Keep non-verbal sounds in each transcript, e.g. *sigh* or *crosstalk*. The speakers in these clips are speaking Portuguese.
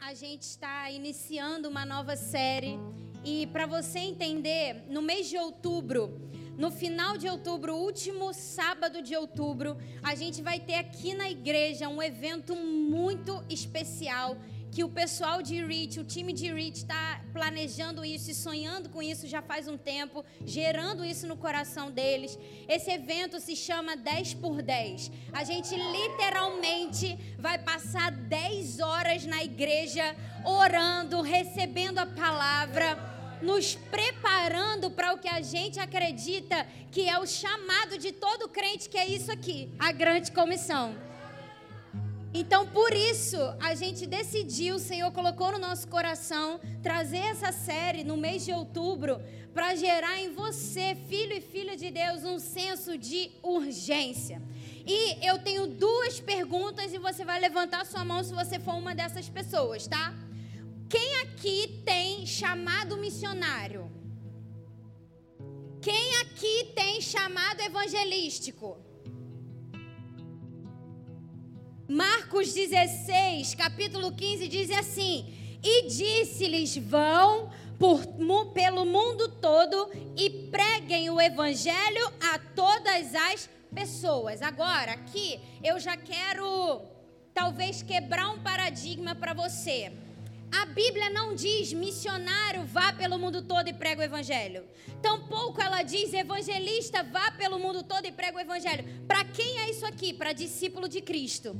A gente está iniciando uma nova série. E para você entender, no mês de outubro, no final de outubro, último sábado de outubro, a gente vai ter aqui na igreja um evento muito especial que o pessoal de Reach, o time de Reach está planejando isso e sonhando com isso já faz um tempo, gerando isso no coração deles. Esse evento se chama 10 por 10. A gente literalmente vai passar 10 horas na igreja orando, recebendo a palavra, nos preparando para o que a gente acredita que é o chamado de todo crente, que é isso aqui, a grande comissão. Então, por isso, a gente decidiu, o Senhor colocou no nosso coração, trazer essa série no mês de outubro, para gerar em você, filho e filha de Deus, um senso de urgência. E eu tenho duas perguntas e você vai levantar sua mão se você for uma dessas pessoas, tá? Quem aqui tem chamado missionário? Quem aqui tem chamado evangelístico? Marcos 16, capítulo 15, diz assim: E disse-lhes: Vão por, pelo mundo todo e preguem o evangelho a todas as pessoas. Agora, aqui eu já quero talvez quebrar um paradigma para você. A Bíblia não diz missionário vá pelo mundo todo e prega o evangelho. Tampouco ela diz evangelista vá pelo mundo todo e prega o evangelho. Para quem é isso aqui? Para discípulo de Cristo.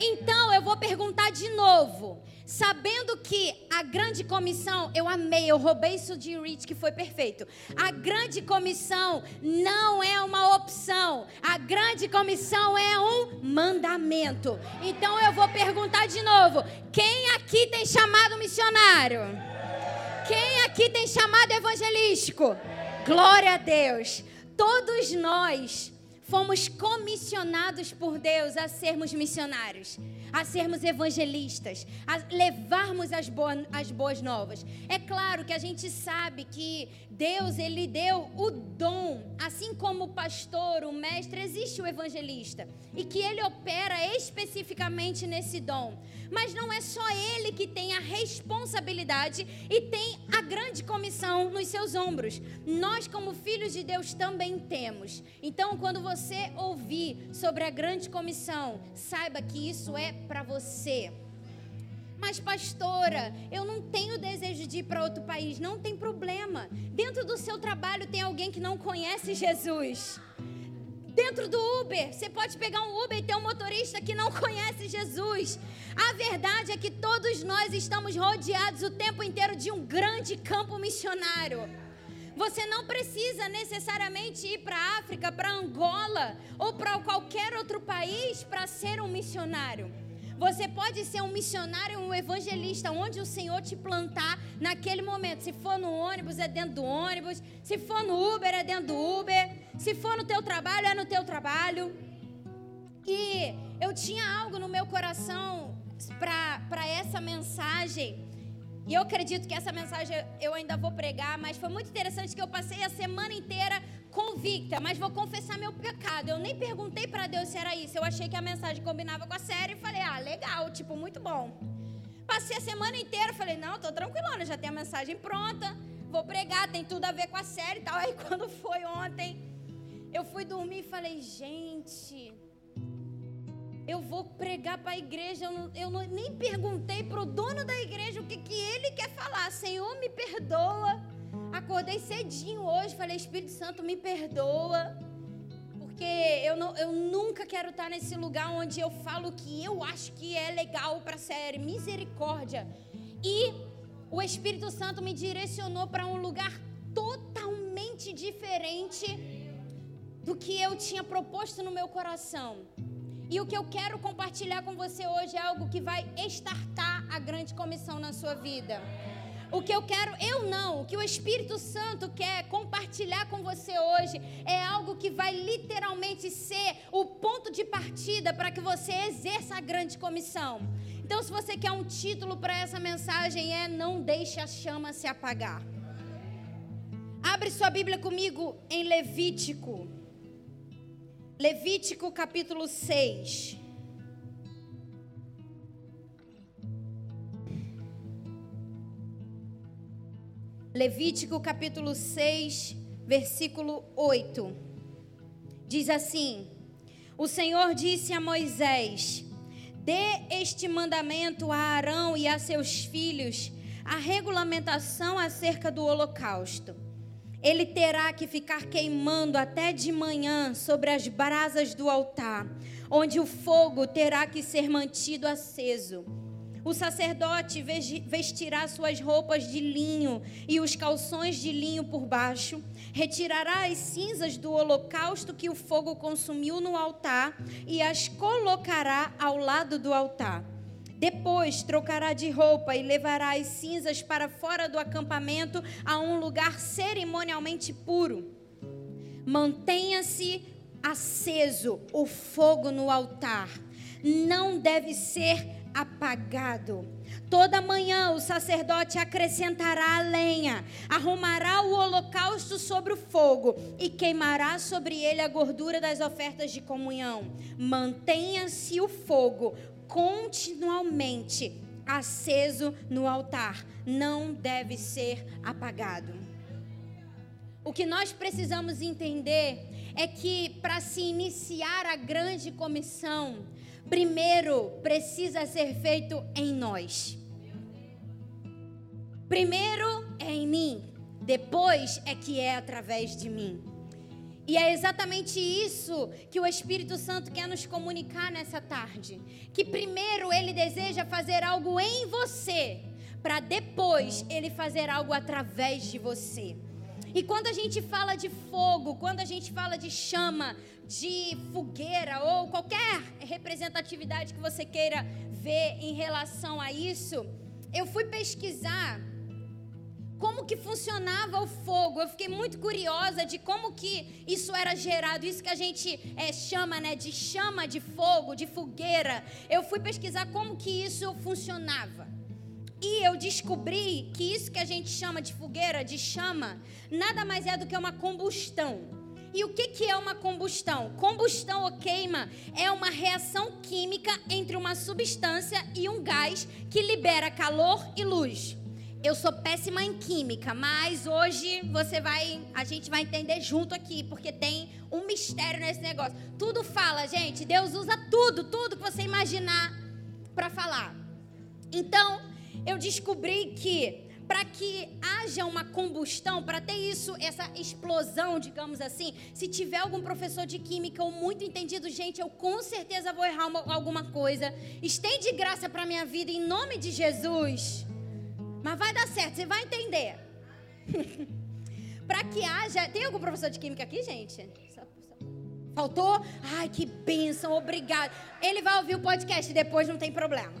Então eu vou perguntar de novo. Sabendo que a grande comissão, eu amei, eu roubei isso de Rich, que foi perfeito. A grande comissão não é uma opção, a grande comissão é um mandamento. Então eu vou perguntar de novo: quem aqui tem chamado missionário? Quem aqui tem chamado evangelístico? Glória a Deus. Todos nós fomos comissionados por Deus a sermos missionários, a sermos evangelistas, a levarmos as, boas, as boas novas. É claro que a gente sabe que Deus ele deu o dom, assim como o pastor, o mestre, existe o evangelista e que ele opera especificamente nesse dom. Mas não é só ele que tem a responsabilidade e tem a grande comissão nos seus ombros. Nós, como filhos de Deus, também temos. Então, quando você ouvir sobre a grande comissão, saiba que isso é para você. Mas, pastora, eu não tenho desejo de ir para outro país. Não tem problema. Dentro do seu trabalho tem alguém que não conhece Jesus. Dentro do Uber, você pode pegar um Uber e ter um motorista que não conhece Jesus. A verdade é que todos nós estamos rodeados o tempo inteiro de um grande campo missionário. Você não precisa necessariamente ir para a África, para Angola ou para qualquer outro país para ser um missionário. Você pode ser um missionário, um evangelista, onde o Senhor te plantar naquele momento. Se for no ônibus, é dentro do ônibus. Se for no Uber, é dentro do Uber. Se for no teu trabalho, é no teu trabalho. E eu tinha algo no meu coração para essa mensagem. E eu acredito que essa mensagem eu ainda vou pregar, mas foi muito interessante que eu passei a semana inteira convicta, mas vou confessar meu pecado. Eu nem perguntei para Deus se era isso. Eu achei que a mensagem combinava com a série e falei: "Ah, legal, tipo, muito bom". Passei a semana inteira, falei: "Não, tô tranquilona, já tem a mensagem pronta, vou pregar, tem tudo a ver com a série e tal". *laughs* Aí quando foi ontem, eu fui dormir e falei: "Gente, eu vou pregar para a igreja. Eu, não, eu não, nem perguntei para o dono da igreja o que, que ele quer falar. Senhor, me perdoa. Acordei cedinho hoje, falei, Espírito Santo, me perdoa. Porque eu, não, eu nunca quero estar nesse lugar onde eu falo que eu acho que é legal para série. Misericórdia. E o Espírito Santo me direcionou para um lugar totalmente diferente do que eu tinha proposto no meu coração. E o que eu quero compartilhar com você hoje é algo que vai estartar a grande comissão na sua vida. O que eu quero, eu não, o que o Espírito Santo quer compartilhar com você hoje é algo que vai literalmente ser o ponto de partida para que você exerça a grande comissão. Então, se você quer um título para essa mensagem, é Não Deixe a Chama se apagar. Abre sua Bíblia comigo em Levítico. Levítico capítulo 6. Levítico capítulo 6, versículo 8. Diz assim: O Senhor disse a Moisés: Dê este mandamento a Arão e a seus filhos, a regulamentação acerca do holocausto. Ele terá que ficar queimando até de manhã sobre as brasas do altar, onde o fogo terá que ser mantido aceso. O sacerdote vestirá suas roupas de linho e os calções de linho por baixo, retirará as cinzas do holocausto que o fogo consumiu no altar e as colocará ao lado do altar. Depois trocará de roupa e levará as cinzas para fora do acampamento a um lugar cerimonialmente puro. Mantenha-se aceso o fogo no altar. Não deve ser apagado. Toda manhã o sacerdote acrescentará a lenha, arrumará o holocausto sobre o fogo e queimará sobre ele a gordura das ofertas de comunhão. Mantenha-se o fogo continuamente aceso no altar, não deve ser apagado. O que nós precisamos entender é que para se iniciar a grande comissão, primeiro precisa ser feito em nós. Primeiro é em mim, depois é que é através de mim. E é exatamente isso que o Espírito Santo quer nos comunicar nessa tarde. Que primeiro ele deseja fazer algo em você, para depois ele fazer algo através de você. E quando a gente fala de fogo, quando a gente fala de chama, de fogueira ou qualquer representatividade que você queira ver em relação a isso, eu fui pesquisar como que funcionava o fogo. Eu fiquei muito curiosa de como que isso era gerado, isso que a gente é, chama né, de chama de fogo, de fogueira. Eu fui pesquisar como que isso funcionava. E eu descobri que isso que a gente chama de fogueira, de chama, nada mais é do que uma combustão. E o que, que é uma combustão? Combustão ou queima é uma reação química entre uma substância e um gás que libera calor e luz. Eu sou péssima em química, mas hoje você vai, a gente vai entender junto aqui, porque tem um mistério nesse negócio. Tudo fala, gente. Deus usa tudo, tudo que você imaginar para falar. Então, eu descobri que para que haja uma combustão, para ter isso, essa explosão, digamos assim, se tiver algum professor de química ou muito entendido, gente, eu com certeza vou errar uma, alguma coisa. Estende graça para minha vida em nome de Jesus. Mas vai dar certo, você vai entender. *laughs* para que haja. Tem algum professor de química aqui, gente? Faltou? Ai, que bênção, obrigado. Ele vai ouvir o podcast depois, não tem problema.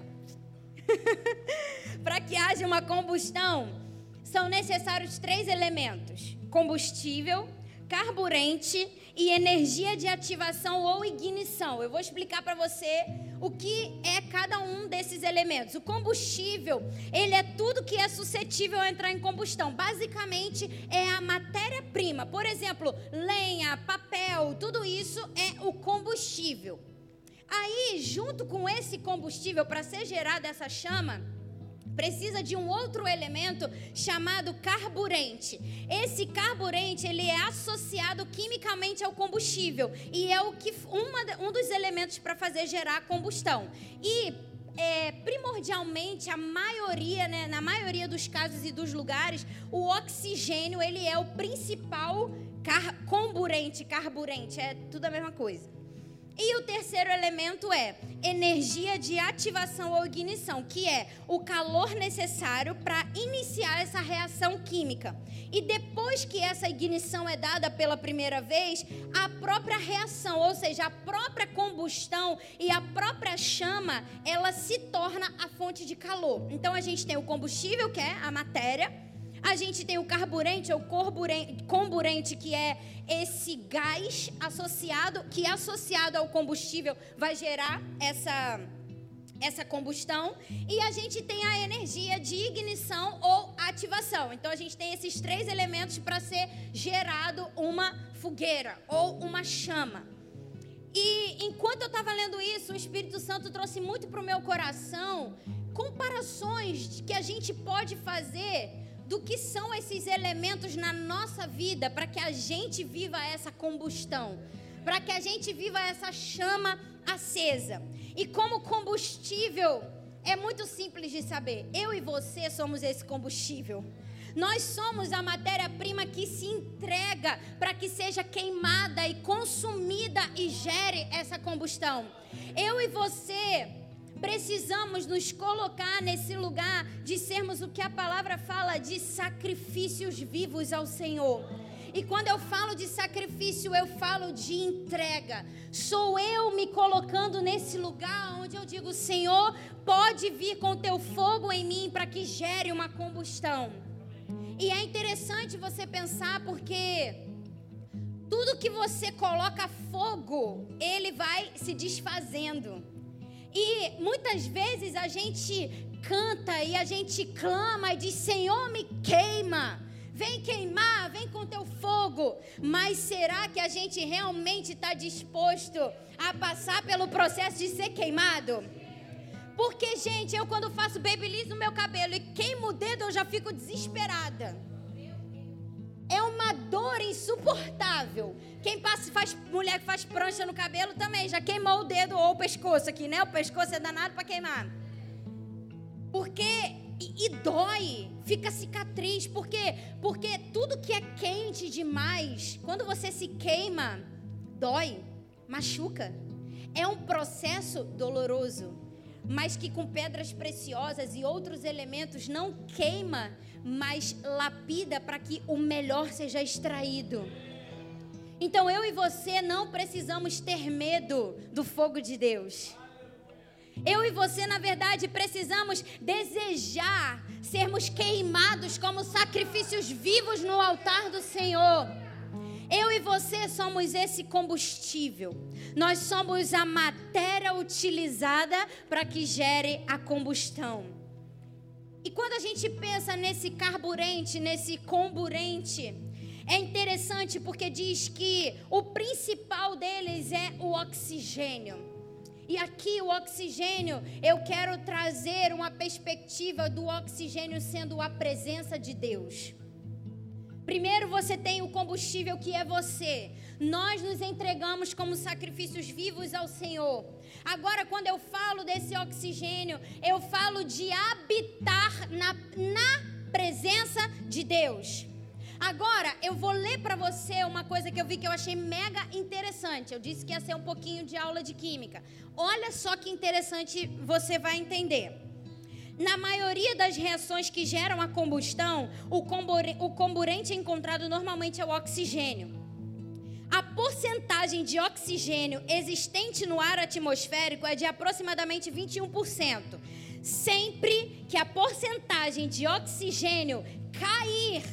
*laughs* para que haja uma combustão, são necessários três elementos: combustível, carburante e energia de ativação ou ignição. Eu vou explicar para você o que é cada um desses elementos. O combustível, ele é tudo que é suscetível a entrar em combustão. Basicamente, é a matéria-prima. Por exemplo, lenha, papel, tudo isso é o combustível. Aí, junto com esse combustível para ser gerada essa chama, precisa de um outro elemento chamado carburante. Esse carburante ele é associado quimicamente ao combustível e é o que uma, um dos elementos para fazer gerar combustão. E é, primordialmente a maioria, né, na maioria dos casos e dos lugares, o oxigênio ele é o principal car comburente, carburante, é tudo a mesma coisa. E o terceiro elemento é energia de ativação ou ignição, que é o calor necessário para iniciar essa reação química. E depois que essa ignição é dada pela primeira vez, a própria reação, ou seja, a própria combustão e a própria chama, ela se torna a fonte de calor. Então a gente tem o combustível, que é a matéria, a gente tem o carburante ou comburente, que é esse gás associado, que associado ao combustível vai gerar essa essa combustão e a gente tem a energia de ignição ou ativação. Então a gente tem esses três elementos para ser gerado uma fogueira ou uma chama. E enquanto eu estava lendo isso, o Espírito Santo trouxe muito para o meu coração comparações que a gente pode fazer do que são esses elementos na nossa vida para que a gente viva essa combustão, para que a gente viva essa chama acesa. E como combustível, é muito simples de saber. Eu e você somos esse combustível. Nós somos a matéria-prima que se entrega para que seja queimada e consumida e gere essa combustão. Eu e você precisamos nos colocar nesse lugar de sermos o que a palavra fala de sacrifícios vivos ao Senhor. E quando eu falo de sacrifício, eu falo de entrega. Sou eu me colocando nesse lugar onde eu digo: Senhor, pode vir com teu fogo em mim para que gere uma combustão. E é interessante você pensar porque tudo que você coloca fogo, ele vai se desfazendo. E muitas vezes a gente canta e a gente clama e diz: Senhor, me queima. Vem queimar, vem com teu fogo. Mas será que a gente realmente está disposto a passar pelo processo de ser queimado? Porque, gente, eu quando faço babyliss no meu cabelo e queimo o dedo, eu já fico desesperada. Uma dor insuportável. Quem passa, faz mulher que faz prancha no cabelo também já queimou o dedo ou o pescoço aqui, né? O pescoço é danado para queimar. Porque e, e, dói, fica cicatriz, por quê? Porque tudo que é quente demais, quando você se queima, dói, machuca. É um processo doloroso mas que com pedras preciosas e outros elementos não queima, mas lapida para que o melhor seja extraído. Então eu e você não precisamos ter medo do fogo de Deus. Eu e você, na verdade, precisamos desejar sermos queimados como sacrifícios vivos no altar do Senhor. Eu e você somos esse combustível. Nós somos a matéria utilizada para que gere a combustão. E quando a gente pensa nesse carburante, nesse comburente, é interessante porque diz que o principal deles é o oxigênio. E aqui o oxigênio, eu quero trazer uma perspectiva do oxigênio sendo a presença de Deus. Primeiro você tem o combustível que é você. Nós nos entregamos como sacrifícios vivos ao Senhor. Agora, quando eu falo desse oxigênio, eu falo de habitar na, na presença de Deus. Agora, eu vou ler para você uma coisa que eu vi que eu achei mega interessante. Eu disse que ia ser um pouquinho de aula de química. Olha só que interessante você vai entender. Na maioria das reações que geram a combustão, o, comburente encontrado normalmente é o oxigênio. A porcentagem de oxigênio existente no ar atmosférico é de aproximadamente 21%. Sempre que a porcentagem de oxigênio cair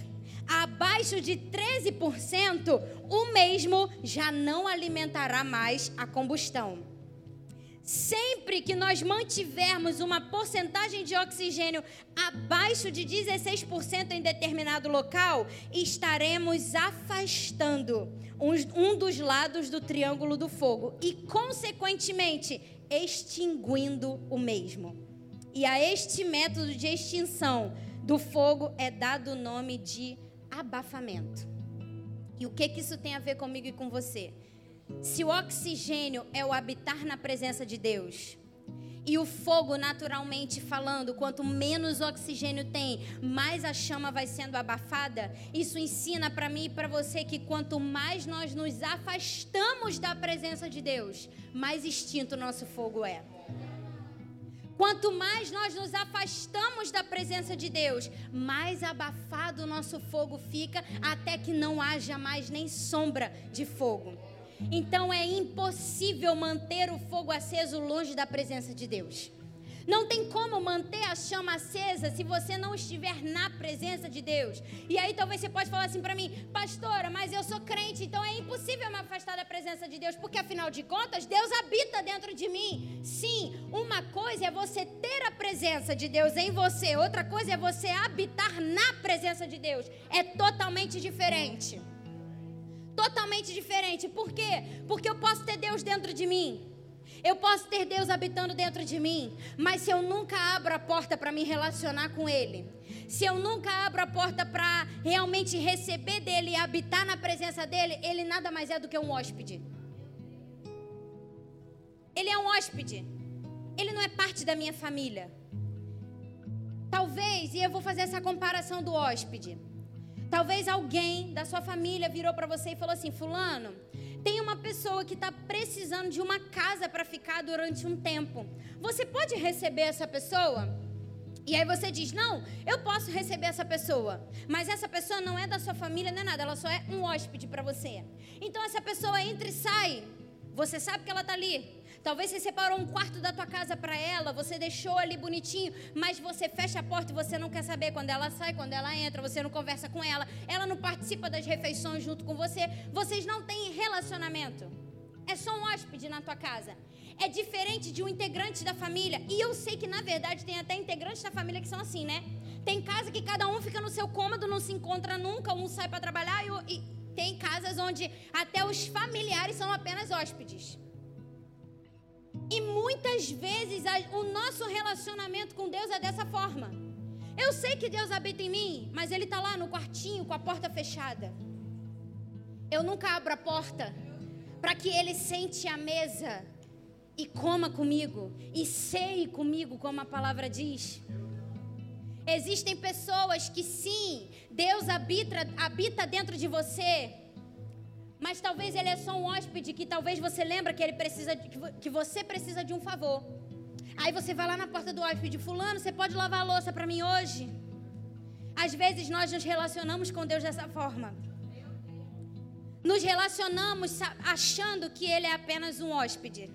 abaixo de 13%, o mesmo já não alimentará mais a combustão. Sempre que nós mantivermos uma porcentagem de oxigênio abaixo de 16% em determinado local, estaremos afastando um dos lados do triângulo do fogo e, consequentemente, extinguindo o mesmo. E a este método de extinção do fogo é dado o nome de abafamento. E o que, que isso tem a ver comigo e com você? Se o oxigênio é o habitar na presença de Deus, e o fogo, naturalmente falando, quanto menos oxigênio tem, mais a chama vai sendo abafada. Isso ensina para mim e para você que quanto mais nós nos afastamos da presença de Deus, mais extinto o nosso fogo é. Quanto mais nós nos afastamos da presença de Deus, mais abafado o nosso fogo fica, até que não haja mais nem sombra de fogo. Então é impossível manter o fogo aceso longe da presença de Deus. Não tem como manter a chama acesa se você não estiver na presença de Deus. E aí talvez você pode falar assim para mim, pastora, mas eu sou crente, então é impossível me afastar da presença de Deus, porque afinal de contas Deus habita dentro de mim. Sim, uma coisa é você ter a presença de Deus em você, outra coisa é você habitar na presença de Deus. É totalmente diferente totalmente diferente. Por quê? Porque eu posso ter Deus dentro de mim. Eu posso ter Deus habitando dentro de mim, mas se eu nunca abro a porta para me relacionar com Ele, se eu nunca abro a porta para realmente receber dele e habitar na presença dele, ele nada mais é do que um hóspede. Ele é um hóspede. Ele não é parte da minha família. Talvez, e eu vou fazer essa comparação do hóspede. Talvez alguém da sua família virou para você e falou assim: Fulano, tem uma pessoa que está precisando de uma casa para ficar durante um tempo. Você pode receber essa pessoa? E aí você diz: Não, eu posso receber essa pessoa, mas essa pessoa não é da sua família, não é nada, ela só é um hóspede para você. Então essa pessoa entra e sai, você sabe que ela está ali. Talvez você separou um quarto da tua casa para ela, você deixou ali bonitinho, mas você fecha a porta e você não quer saber quando ela sai, quando ela entra, você não conversa com ela, ela não participa das refeições junto com você, vocês não têm relacionamento. É só um hóspede na tua casa. É diferente de um integrante da família. E eu sei que na verdade tem até integrantes da família que são assim, né? Tem casa que cada um fica no seu cômodo, não se encontra nunca, um sai para trabalhar e, e tem casas onde até os familiares são apenas hóspedes. E muitas vezes o nosso relacionamento com Deus é dessa forma. Eu sei que Deus habita em mim, mas Ele está lá no quartinho com a porta fechada. Eu nunca abro a porta para que Ele sente à mesa e coma comigo e ceie comigo, como a palavra diz. Existem pessoas que sim, Deus habita, habita dentro de você, mas talvez ele é só um hóspede que talvez você lembra que ele precisa que você precisa de um favor. Aí você vai lá na porta do hóspede, fulano, você pode lavar a louça para mim hoje? Às vezes nós nos relacionamos com Deus dessa forma. Nos relacionamos achando que ele é apenas um hóspede.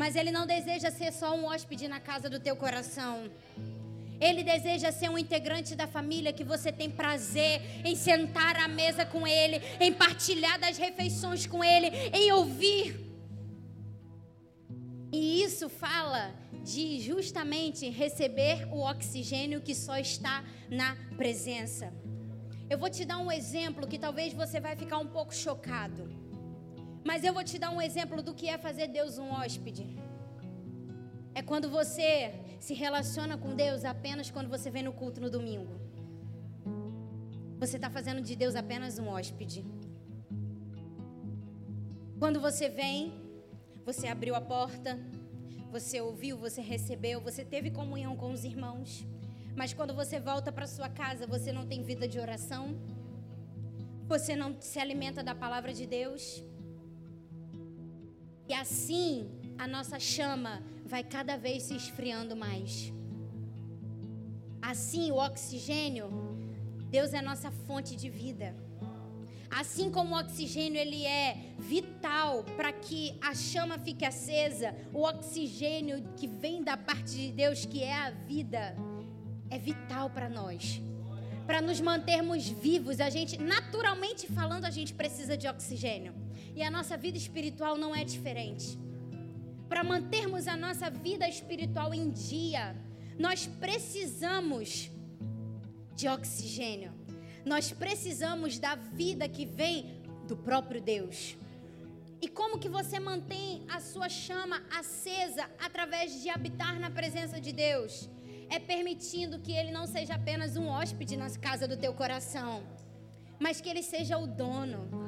Mas ele não deseja ser só um hóspede na casa do teu coração. Ele deseja ser um integrante da família que você tem prazer em sentar à mesa com ele, em partilhar das refeições com ele, em ouvir. E isso fala de justamente receber o oxigênio que só está na presença. Eu vou te dar um exemplo que talvez você vai ficar um pouco chocado. Mas eu vou te dar um exemplo do que é fazer Deus um hóspede. É quando você se relaciona com Deus apenas quando você vem no culto no domingo. Você está fazendo de Deus apenas um hóspede. Quando você vem, você abriu a porta, você ouviu, você recebeu, você teve comunhão com os irmãos. Mas quando você volta para sua casa, você não tem vida de oração. Você não se alimenta da palavra de Deus. E assim a nossa chama vai cada vez se esfriando mais. Assim, o oxigênio, Deus é nossa fonte de vida. Assim como o oxigênio ele é vital para que a chama fique acesa, o oxigênio que vem da parte de Deus, que é a vida, é vital para nós. Para nos mantermos vivos, a gente, naturalmente falando, a gente precisa de oxigênio. E a nossa vida espiritual não é diferente. Para mantermos a nossa vida espiritual em dia, nós precisamos de oxigênio. Nós precisamos da vida que vem do próprio Deus. E como que você mantém a sua chama acesa através de habitar na presença de Deus? É permitindo que ele não seja apenas um hóspede na casa do teu coração, mas que ele seja o dono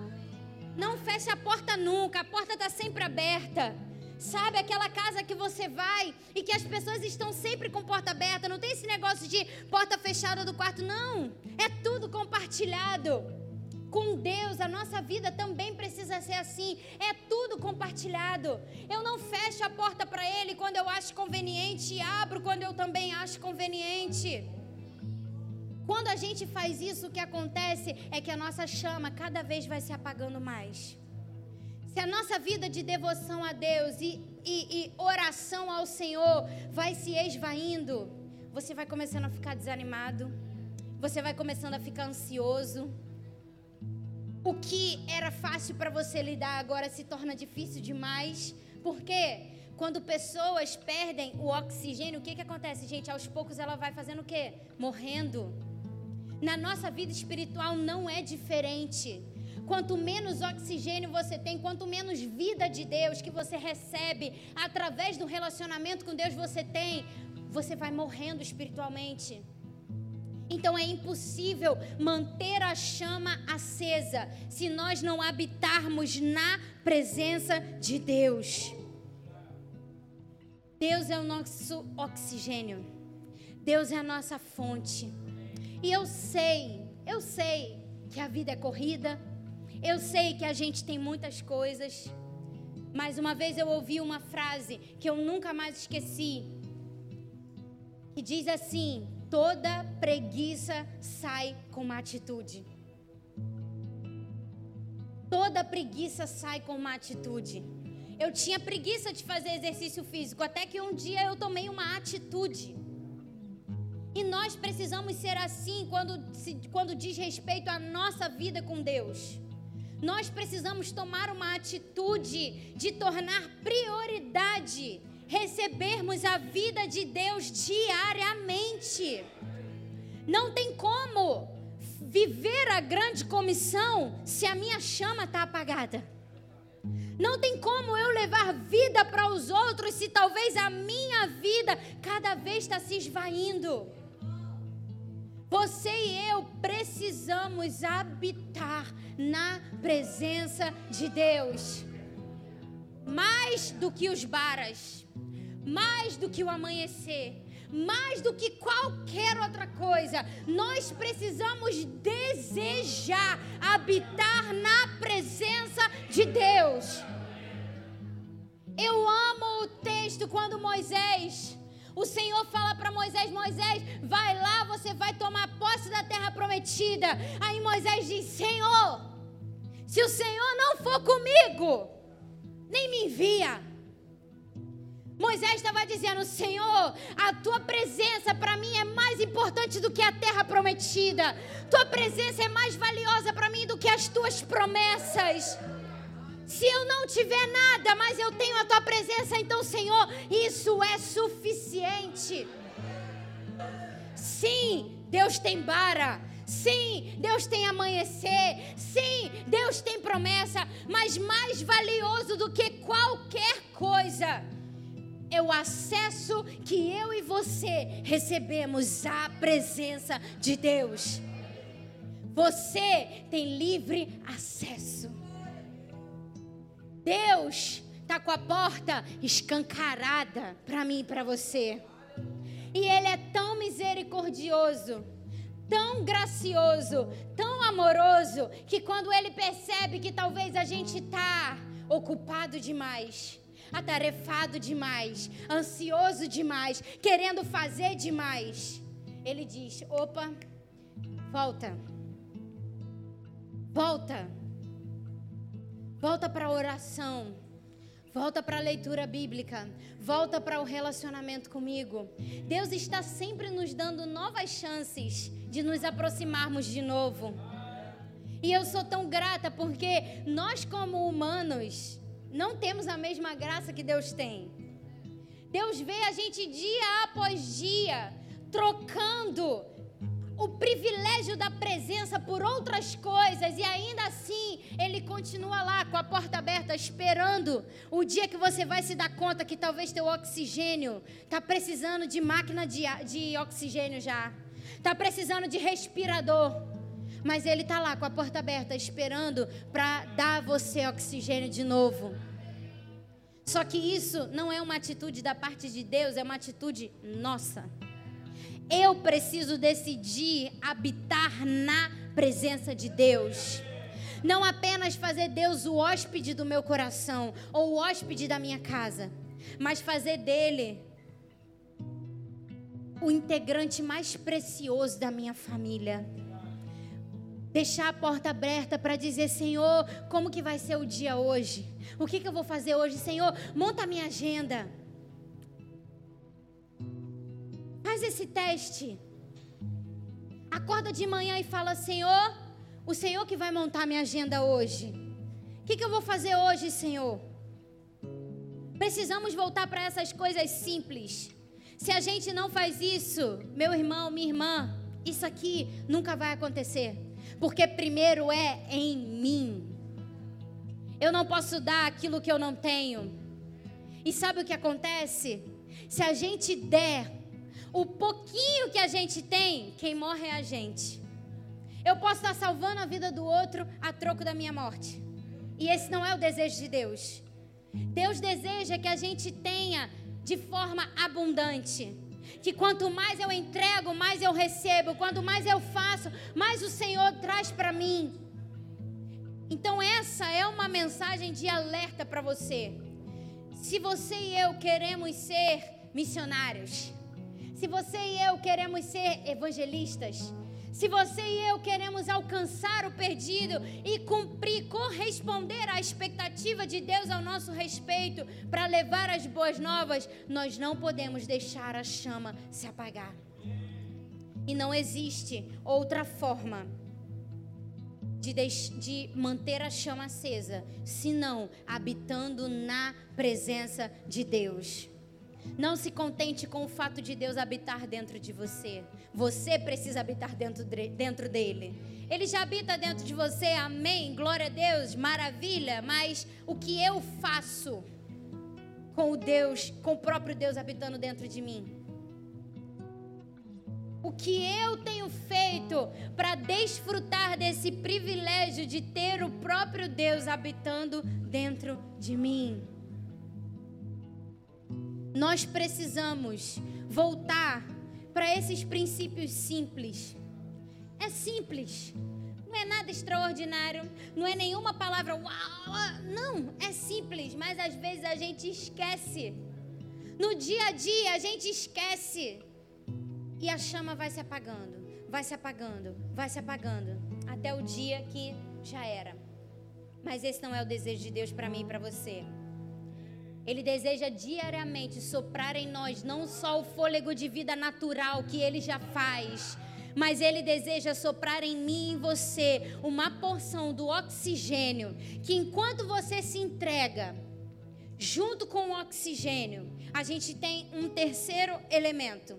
não feche a porta nunca, a porta está sempre aberta. Sabe aquela casa que você vai e que as pessoas estão sempre com porta aberta, não tem esse negócio de porta fechada do quarto, não. É tudo compartilhado. Com Deus, a nossa vida também precisa ser assim. É tudo compartilhado. Eu não fecho a porta para Ele quando eu acho conveniente e abro quando eu também acho conveniente. Quando a gente faz isso, o que acontece é que a nossa chama cada vez vai se apagando mais. Se a nossa vida de devoção a Deus e, e, e oração ao Senhor vai se esvaindo, você vai começando a ficar desanimado, você vai começando a ficar ansioso. O que era fácil para você lidar agora se torna difícil demais. Por quê? Quando pessoas perdem o oxigênio, o que, que acontece, gente? Aos poucos ela vai fazendo o quê? Morrendo. Na nossa vida espiritual não é diferente. Quanto menos oxigênio você tem, quanto menos vida de Deus que você recebe através do relacionamento com Deus você tem, você vai morrendo espiritualmente. Então é impossível manter a chama acesa se nós não habitarmos na presença de Deus. Deus é o nosso oxigênio. Deus é a nossa fonte. E eu sei, eu sei que a vida é corrida. Eu sei que a gente tem muitas coisas. Mas uma vez eu ouvi uma frase que eu nunca mais esqueci. Que diz assim: toda preguiça sai com uma atitude. Toda preguiça sai com uma atitude. Eu tinha preguiça de fazer exercício físico, até que um dia eu tomei uma atitude. E nós precisamos ser assim quando, quando diz respeito à nossa vida com Deus. Nós precisamos tomar uma atitude de tornar prioridade recebermos a vida de Deus diariamente. Não tem como viver a grande comissão se a minha chama está apagada. Não tem como eu levar vida para os outros se talvez a minha vida cada vez está se esvaindo. Você e eu precisamos habitar na presença de Deus. Mais do que os baras, mais do que o amanhecer, mais do que qualquer outra coisa, nós precisamos desejar habitar na presença de Deus. Eu amo o texto quando Moisés, o Senhor fala para Moisés: Moisés, vai lá, você vai tomar posse da terra prometida. Aí Moisés diz: Senhor, se o Senhor não for comigo, nem me envia. Moisés estava dizendo: Senhor, a tua presença para mim é mais importante do que a terra prometida. Tua presença é mais valiosa para mim do que as tuas promessas. Se eu não tiver nada, mas eu tenho a tua presença, então, Senhor, isso é suficiente. Sim, Deus tem bara. Sim, Deus tem amanhecer. Sim, Deus tem promessa. Mas mais valioso do que qualquer coisa é o acesso que eu e você recebemos à presença de Deus. Você tem livre acesso. Deus está com a porta escancarada para mim e para você. E Ele é tão misericordioso, tão gracioso, tão amoroso, que quando Ele percebe que talvez a gente está ocupado demais, atarefado demais, ansioso demais, querendo fazer demais. Ele diz: opa, volta, volta, volta para a oração. Volta para a leitura bíblica. Volta para o relacionamento comigo. Deus está sempre nos dando novas chances de nos aproximarmos de novo. E eu sou tão grata porque nós, como humanos, não temos a mesma graça que Deus tem. Deus vê a gente dia após dia trocando o privilégio da presença por outras coisas e ainda assim ele continua lá com a porta aberta esperando o dia que você vai se dar conta que talvez teu oxigênio está precisando de máquina de, de oxigênio já, está precisando de respirador. Mas ele está lá com a porta aberta, esperando para dar você oxigênio de novo. Só que isso não é uma atitude da parte de Deus, é uma atitude nossa. Eu preciso decidir habitar na presença de Deus. Não apenas fazer Deus o hóspede do meu coração ou o hóspede da minha casa, mas fazer dele o integrante mais precioso da minha família deixar a porta aberta para dizer: Senhor, como que vai ser o dia hoje? O que, que eu vou fazer hoje? Senhor, monta a minha agenda. Faz esse teste. Acorda de manhã e fala: Senhor, o Senhor que vai montar minha agenda hoje. O que, que eu vou fazer hoje, Senhor? Precisamos voltar para essas coisas simples. Se a gente não faz isso, meu irmão, minha irmã, isso aqui nunca vai acontecer. porque primeiro é em mim. Eu não posso dar aquilo que eu não tenho. E sabe o que acontece? Se a gente der o pouquinho que a gente tem, quem morre é a gente. Eu posso estar salvando a vida do outro a troco da minha morte. E esse não é o desejo de Deus. Deus deseja que a gente tenha de forma abundante. Que quanto mais eu entrego, mais eu recebo. Quanto mais eu faço, mais o Senhor traz para mim. Então, essa é uma mensagem de alerta para você. Se você e eu queremos ser missionários, se você e eu queremos ser evangelistas, se você e eu queremos alcançar o perdido e cumprir, corresponder à expectativa de Deus ao nosso respeito para levar as boas novas, nós não podemos deixar a chama se apagar. E não existe outra forma de, de, manter a chama acesa, senão habitando na presença de Deus. Não se contente com o fato de Deus habitar dentro de você. Você precisa habitar dentro, de, dentro dele. Ele já habita dentro de você, amém, glória a Deus, maravilha. Mas o que eu faço com o Deus, com o próprio Deus habitando dentro de mim? O que eu tenho feito para desfrutar desse privilégio de ter o próprio Deus habitando dentro de mim? Nós precisamos voltar para esses princípios simples. É simples. Não é nada extraordinário, não é nenhuma palavra uau, não, é simples, mas às vezes a gente esquece. No dia a dia a gente esquece. E a chama vai se apagando, vai se apagando, vai se apagando, até o dia que já era. Mas esse não é o desejo de Deus para mim e para você. Ele deseja diariamente soprar em nós não só o fôlego de vida natural que ele já faz, mas ele deseja soprar em mim e em você uma porção do oxigênio que enquanto você se entrega, junto com o oxigênio, a gente tem um terceiro elemento.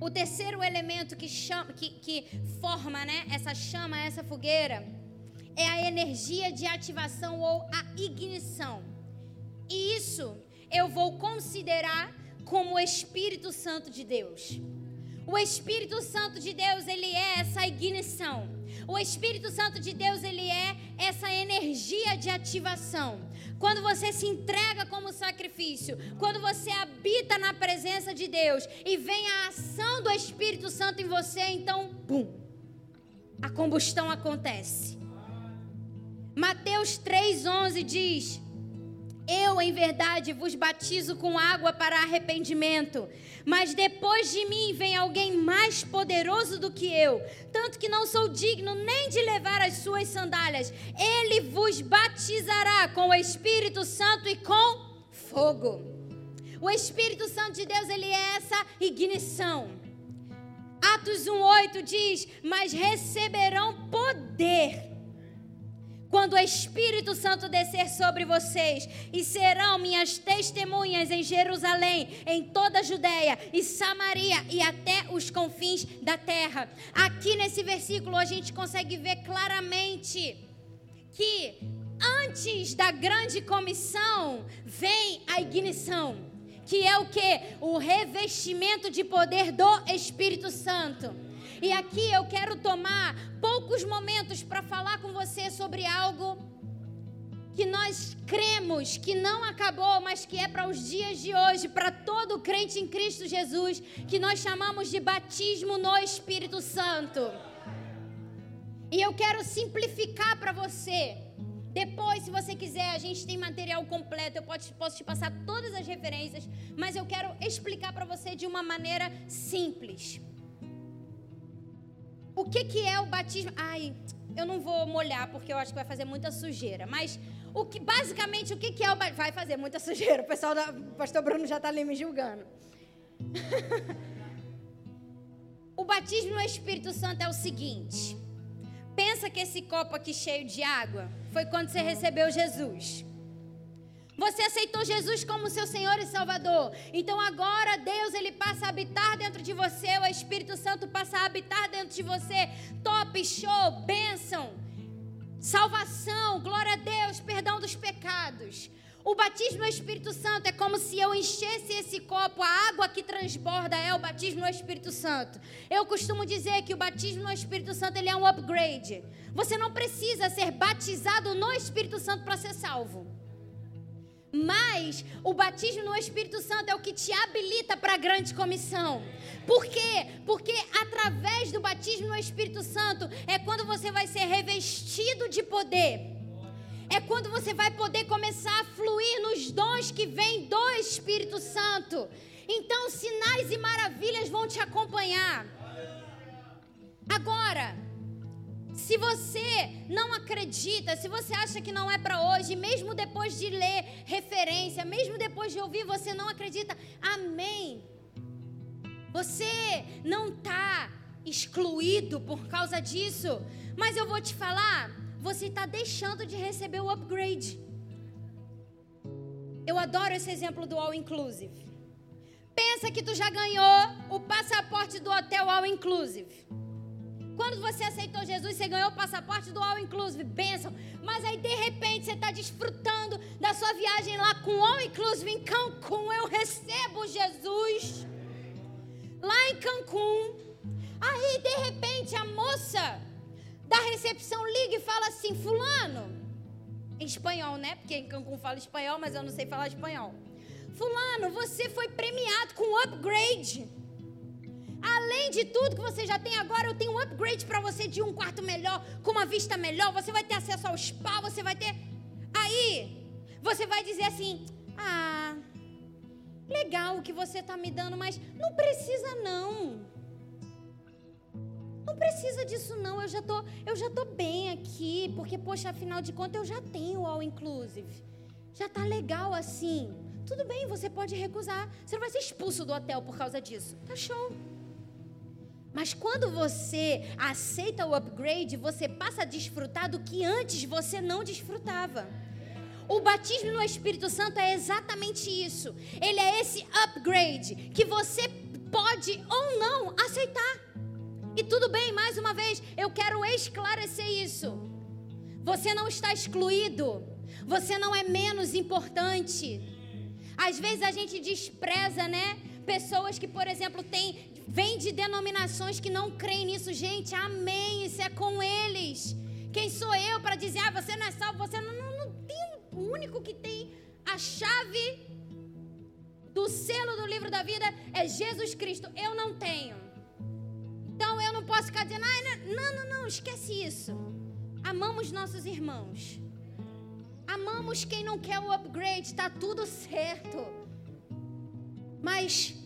O terceiro elemento que, chama, que, que forma né, essa chama, essa fogueira, é a energia de ativação ou a ignição. E isso eu vou considerar como o Espírito Santo de Deus. O Espírito Santo de Deus, ele é essa ignição. O Espírito Santo de Deus, ele é essa energia de ativação. Quando você se entrega como sacrifício, quando você habita na presença de Deus e vem a ação do Espírito Santo em você, então, pum, a combustão acontece. Mateus 3:11 diz: eu, em verdade, vos batizo com água para arrependimento, mas depois de mim vem alguém mais poderoso do que eu, tanto que não sou digno nem de levar as suas sandálias. Ele vos batizará com o Espírito Santo e com fogo. O Espírito Santo de Deus, ele é essa ignição. Atos 1:8 diz: "Mas receberão poder quando o Espírito Santo descer sobre vocês, e serão minhas testemunhas em Jerusalém, em toda a Judéia e Samaria e até os confins da terra. Aqui nesse versículo a gente consegue ver claramente que antes da grande comissão vem a ignição, que é o que? O revestimento de poder do Espírito Santo. E aqui eu quero tomar poucos momentos para falar com você sobre algo que nós cremos que não acabou, mas que é para os dias de hoje, para todo crente em Cristo Jesus, que nós chamamos de batismo no Espírito Santo. E eu quero simplificar para você. Depois, se você quiser, a gente tem material completo, eu posso, te passar todas as referências, mas eu quero explicar para você de uma maneira simples. O que, que é o batismo? Ai, eu não vou molhar porque eu acho que vai fazer muita sujeira. Mas o que, basicamente, o que, que é o batismo? Vai fazer muita *laughs* sujeira. O pessoal do pastor Bruno já está ali me julgando. *laughs* o batismo no Espírito Santo é o seguinte. Pensa que esse copo aqui cheio de água foi quando você recebeu Jesus. Você aceitou Jesus como seu Senhor e Salvador. Então agora Deus ele passa a habitar dentro de você, o Espírito Santo passa a habitar dentro de você. Top, show, bênção, salvação, glória a Deus, perdão dos pecados. O batismo no Espírito Santo é como se eu enchesse esse copo, a água que transborda é o batismo no Espírito Santo. Eu costumo dizer que o batismo no Espírito Santo ele é um upgrade. Você não precisa ser batizado no Espírito Santo para ser salvo. Mas o batismo no Espírito Santo é o que te habilita para a grande comissão. Por quê? Porque através do batismo no Espírito Santo é quando você vai ser revestido de poder. É quando você vai poder começar a fluir nos dons que vêm do Espírito Santo. Então, sinais e maravilhas vão te acompanhar. Agora, se você não acredita, se você acha que não é para hoje, mesmo depois de ler referência, mesmo depois de ouvir, você não acredita, amém. Você não está excluído por causa disso, mas eu vou te falar, você está deixando de receber o upgrade. Eu adoro esse exemplo do All Inclusive. Pensa que tu já ganhou o passaporte do hotel All Inclusive. Quando você aceitou Jesus, você ganhou o passaporte do All Inclusive, bênção. Mas aí, de repente, você está desfrutando da sua viagem lá com All Inclusive em Cancún. Eu recebo Jesus. Lá em Cancún. Aí, de repente, a moça da recepção liga e fala assim: Fulano. Em espanhol, né? Porque em Cancún fala espanhol, mas eu não sei falar espanhol. Fulano, você foi premiado com upgrade. Além de tudo que você já tem agora, eu tenho um upgrade para você de um quarto melhor, com uma vista melhor. Você vai ter acesso ao spa, você vai ter. Aí, você vai dizer assim: Ah, legal o que você está me dando, mas não precisa não. Não precisa disso não. Eu já tô, eu já tô bem aqui, porque poxa, afinal de contas eu já tenho o all inclusive. Já tá legal assim. Tudo bem, você pode recusar. Você não vai ser expulso do hotel por causa disso. Tá show. Mas quando você aceita o upgrade, você passa a desfrutar do que antes você não desfrutava. O batismo no Espírito Santo é exatamente isso. Ele é esse upgrade que você pode ou não aceitar. E tudo bem, mais uma vez, eu quero esclarecer isso. Você não está excluído. Você não é menos importante. Às vezes a gente despreza, né? Pessoas que, por exemplo, têm vem de denominações que não creem nisso, gente. Amém. Isso é com eles. Quem sou eu para dizer, ah, você não é salvo, você não, não, não tem o único que tem a chave do selo do livro da vida é Jesus Cristo. Eu não tenho. Então eu não posso ficar dizendo, ah, não, não, não, esquece isso. Amamos nossos irmãos. Amamos quem não quer o upgrade, está tudo certo. Mas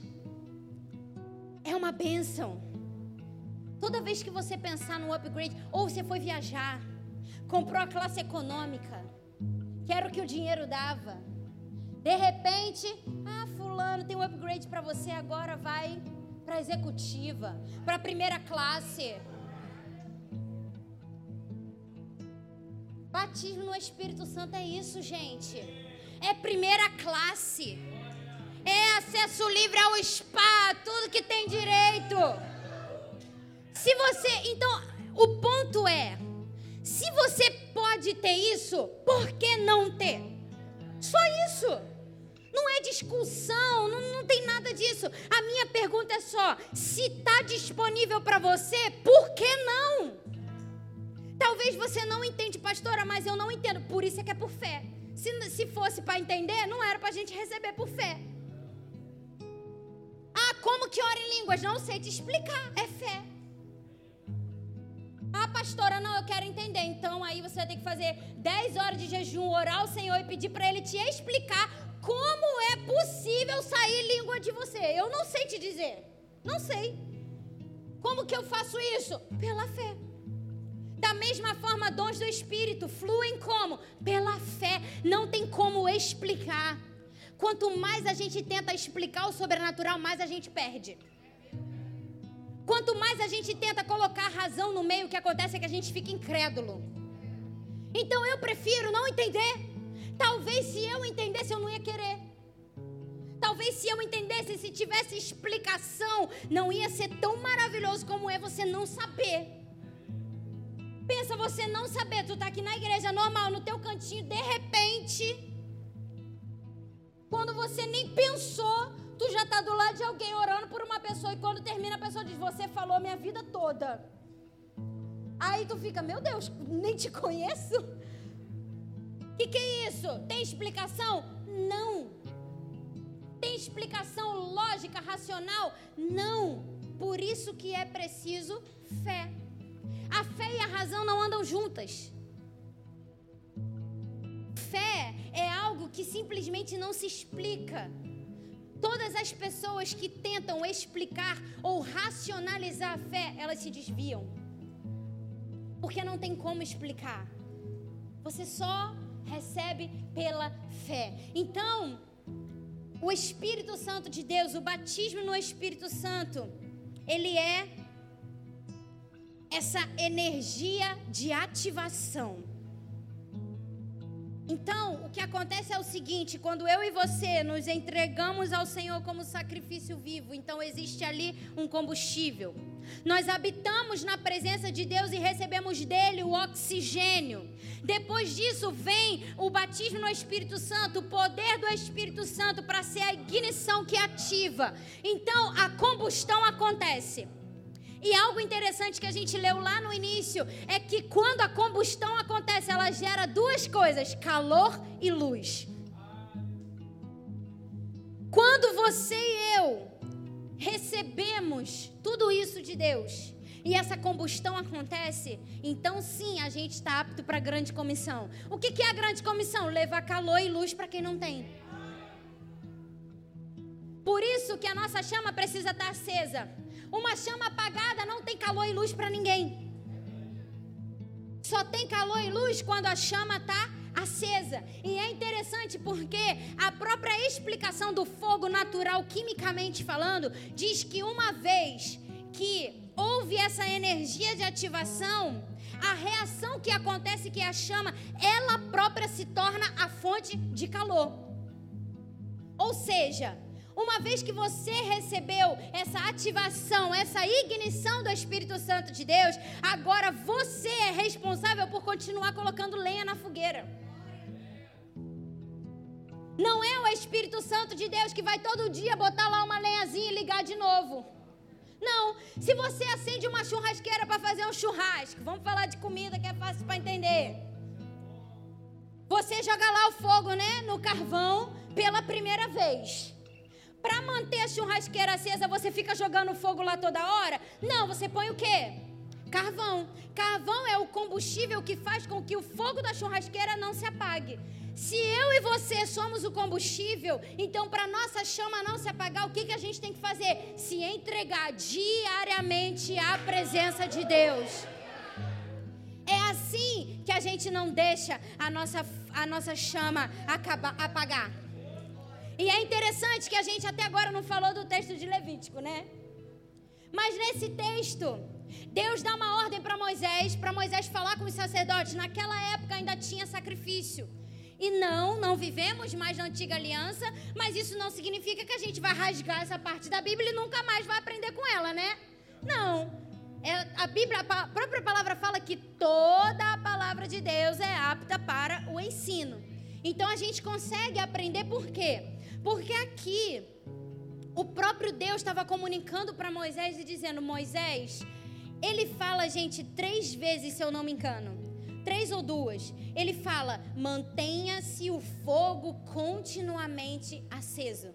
é uma bênção. Toda vez que você pensar no upgrade, ou você foi viajar, comprou a classe econômica, que era o que o dinheiro dava. De repente, ah, fulano, tem um upgrade para você, agora vai para executiva, para primeira classe. Batismo no Espírito Santo é isso, gente. É primeira classe é acesso livre ao spa, tudo que tem direito. Se você, então, o ponto é, se você pode ter isso, por que não ter? Só isso. Não é discussão, não, não tem nada disso. A minha pergunta é só: se está disponível para você, por que não? Talvez você não entende, pastora, mas eu não entendo. Por isso é que é por fé. Se, se fosse para entender, não era para a gente receber por fé. Como que ora em línguas? Não sei te explicar. É fé. Ah, pastora, não, eu quero entender. Então aí você vai ter que fazer 10 horas de jejum, orar ao Senhor e pedir para Ele te explicar como é possível sair língua de você. Eu não sei te dizer. Não sei. Como que eu faço isso? Pela fé. Da mesma forma, dons do Espírito fluem como? Pela fé. Não tem como explicar. Quanto mais a gente tenta explicar o sobrenatural, mais a gente perde. Quanto mais a gente tenta colocar razão no meio, o que acontece é que a gente fica incrédulo. Então eu prefiro não entender. Talvez se eu entendesse, eu não ia querer. Talvez se eu entendesse, se tivesse explicação, não ia ser tão maravilhoso como é você não saber. Pensa você não saber, tu tá aqui na igreja normal, no teu cantinho, de repente, quando você nem pensou, tu já tá do lado de alguém orando por uma pessoa e quando termina a pessoa diz: "Você falou minha vida toda". Aí tu fica: "Meu Deus, nem te conheço". Que, que é isso? Tem explicação? Não. Tem explicação lógica, racional? Não. Por isso que é preciso fé. A fé e a razão não andam juntas. Fé é algo que simplesmente não se explica. Todas as pessoas que tentam explicar ou racionalizar a fé, elas se desviam. Porque não tem como explicar. Você só recebe pela fé. Então, o Espírito Santo de Deus, o batismo no Espírito Santo, ele é essa energia de ativação. Então, o que acontece é o seguinte: quando eu e você nos entregamos ao Senhor como sacrifício vivo, então existe ali um combustível. Nós habitamos na presença de Deus e recebemos dele o oxigênio. Depois disso vem o batismo no Espírito Santo, o poder do Espírito Santo para ser a ignição que ativa. Então, a combustão acontece. E algo interessante que a gente leu lá no início é que quando a combustão acontece, ela gera duas coisas: calor e luz. Quando você e eu recebemos tudo isso de Deus, e essa combustão acontece, então sim a gente está apto para a grande comissão. O que, que é a grande comissão? Levar calor e luz para quem não tem. Por isso que a nossa chama precisa estar acesa. Uma chama apagada não tem calor e luz para ninguém. Só tem calor e luz quando a chama está acesa. E é interessante porque a própria explicação do fogo natural, quimicamente falando, diz que uma vez que houve essa energia de ativação, a reação que acontece que é a chama, ela própria se torna a fonte de calor. Ou seja, uma vez que você recebeu essa ativação, essa ignição do Espírito Santo de Deus, agora você é responsável por continuar colocando lenha na fogueira. Não é o Espírito Santo de Deus que vai todo dia botar lá uma lenhazinha e ligar de novo. Não, se você acende uma churrasqueira para fazer um churrasco, vamos falar de comida que é fácil para entender. Você joga lá o fogo, né, no carvão pela primeira vez. Para manter a churrasqueira acesa, você fica jogando fogo lá toda hora? Não, você põe o quê? Carvão. Carvão é o combustível que faz com que o fogo da churrasqueira não se apague. Se eu e você somos o combustível, então para nossa chama não se apagar, o que, que a gente tem que fazer? Se entregar diariamente à presença de Deus. É assim que a gente não deixa a nossa, a nossa chama acabar, apagar. E é interessante que a gente até agora não falou do texto de Levítico, né? Mas nesse texto, Deus dá uma ordem para Moisés, para Moisés falar com os sacerdotes. Naquela época ainda tinha sacrifício. E não, não vivemos mais na antiga aliança, mas isso não significa que a gente vai rasgar essa parte da Bíblia e nunca mais vai aprender com ela, né? Não. É, a Bíblia, a própria palavra fala que toda a palavra de Deus é apta para o ensino. Então a gente consegue aprender por quê? Porque aqui o próprio Deus estava comunicando para Moisés e dizendo: Moisés, ele fala, gente, três vezes, se eu não me engano. Três ou duas. Ele fala: mantenha-se o fogo continuamente aceso.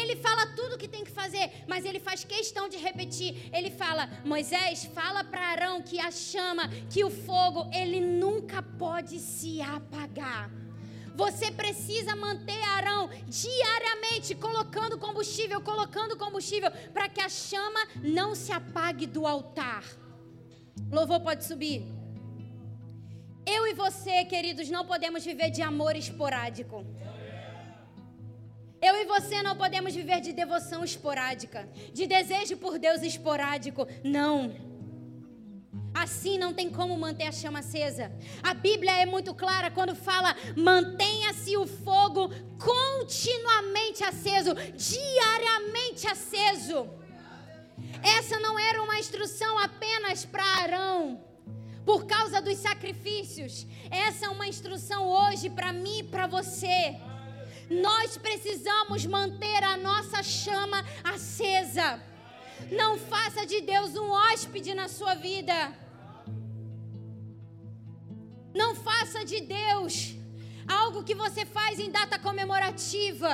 Ele fala tudo o que tem que fazer, mas ele faz questão de repetir. Ele fala: Moisés, fala para Arão que a chama, que o fogo, ele nunca pode se apagar. Você precisa manter Arão diariamente colocando combustível, colocando combustível, para que a chama não se apague do altar. Louvor pode subir. Eu e você, queridos, não podemos viver de amor esporádico. Eu e você não podemos viver de devoção esporádica, de desejo por Deus esporádico. Não. Assim não tem como manter a chama acesa. A Bíblia é muito clara quando fala: mantenha-se o fogo continuamente aceso, diariamente aceso. Essa não era uma instrução apenas para Arão, por causa dos sacrifícios. Essa é uma instrução hoje para mim e para você. Nós precisamos manter a nossa chama acesa. Não faça de Deus um hóspede na sua vida. Não faça de Deus algo que você faz em data comemorativa.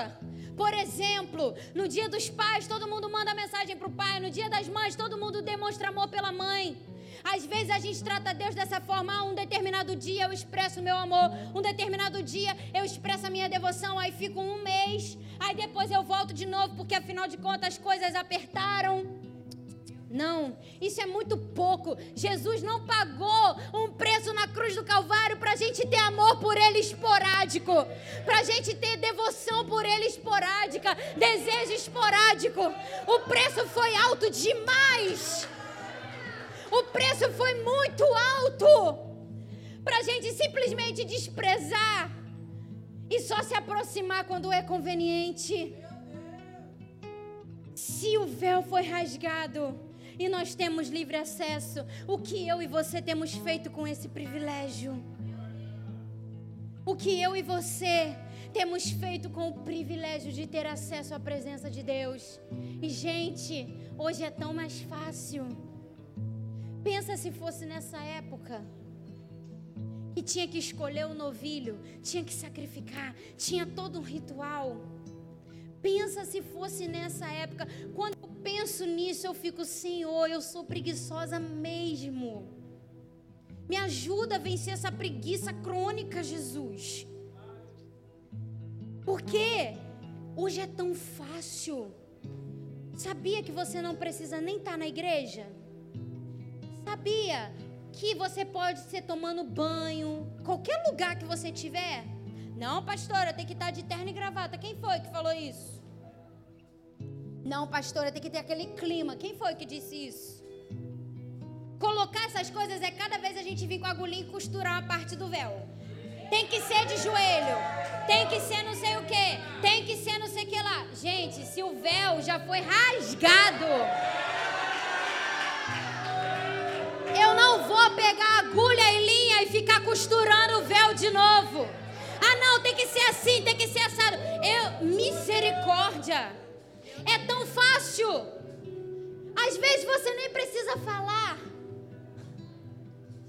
Por exemplo, no dia dos pais, todo mundo manda mensagem para o pai. No dia das mães, todo mundo demonstra amor pela mãe. Às vezes a gente trata Deus dessa forma. Ah, um determinado dia eu expresso meu amor. Um determinado dia eu expresso a minha devoção. Aí fico um mês. Aí depois eu volto de novo, porque afinal de contas as coisas apertaram. Não, isso é muito pouco. Jesus não pagou um preço na cruz do Calvário para a gente ter amor por Ele esporádico, para a gente ter devoção por Ele esporádica, desejo esporádico. O preço foi alto demais. O preço foi muito alto para a gente simplesmente desprezar e só se aproximar quando é conveniente. Se o véu foi rasgado, e nós temos livre acesso. O que eu e você temos feito com esse privilégio? O que eu e você temos feito com o privilégio de ter acesso à presença de Deus? E, gente, hoje é tão mais fácil. Pensa se fosse nessa época e tinha que escolher o novilho, tinha que sacrificar, tinha todo um ritual. Pensa se fosse nessa época, quando penso nisso, eu fico, Senhor, eu sou preguiçosa mesmo. Me ajuda a vencer essa preguiça crônica, Jesus. Porque hoje é tão fácil. Sabia que você não precisa nem estar na igreja? Sabia que você pode ser tomando banho, qualquer lugar que você tiver? Não, pastora, tem que estar de terno e gravata. Quem foi que falou isso? Não, pastora, tem que ter aquele clima. Quem foi que disse isso? Colocar essas coisas é cada vez a gente vir com a agulhinha e costurar uma parte do véu. Tem que ser de joelho. Tem que ser não sei o que. Tem que ser não sei o que lá. Gente, se o véu já foi rasgado. Eu não vou pegar agulha e linha e ficar costurando o véu de novo. Ah, não, tem que ser assim, tem que ser assado. Eu, misericórdia. É tão fácil. Às vezes você nem precisa falar.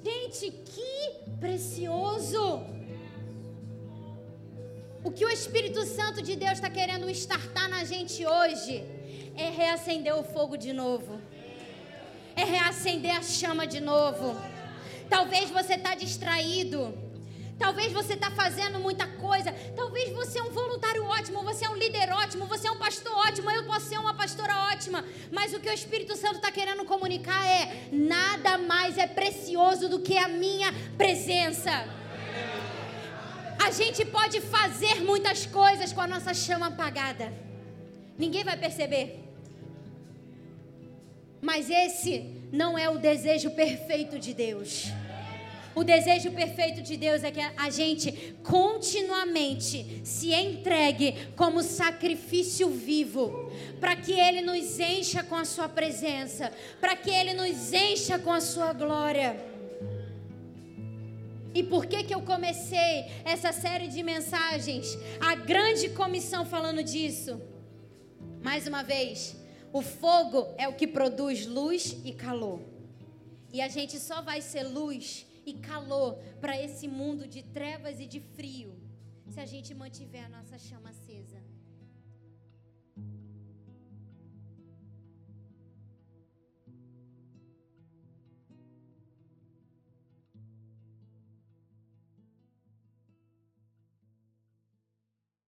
Gente, que precioso. O que o Espírito Santo de Deus está querendo estartar na gente hoje é reacender o fogo de novo. É reacender a chama de novo. Talvez você está distraído. Talvez você está fazendo muita coisa. Talvez você é um voluntário ótimo, você é um líder ótimo, você é um pastor ótimo, eu posso ser uma pastora ótima. Mas o que o Espírito Santo está querendo comunicar é: nada mais é precioso do que a minha presença. A gente pode fazer muitas coisas com a nossa chama apagada. Ninguém vai perceber. Mas esse não é o desejo perfeito de Deus. O desejo perfeito de Deus é que a gente continuamente se entregue como sacrifício vivo, para que Ele nos encha com a Sua presença, para que Ele nos encha com a Sua glória. E por que que eu comecei essa série de mensagens? A grande comissão falando disso. Mais uma vez, o fogo é o que produz luz e calor. E a gente só vai ser luz e calor para esse mundo de trevas e de frio se a gente mantiver a nossa chama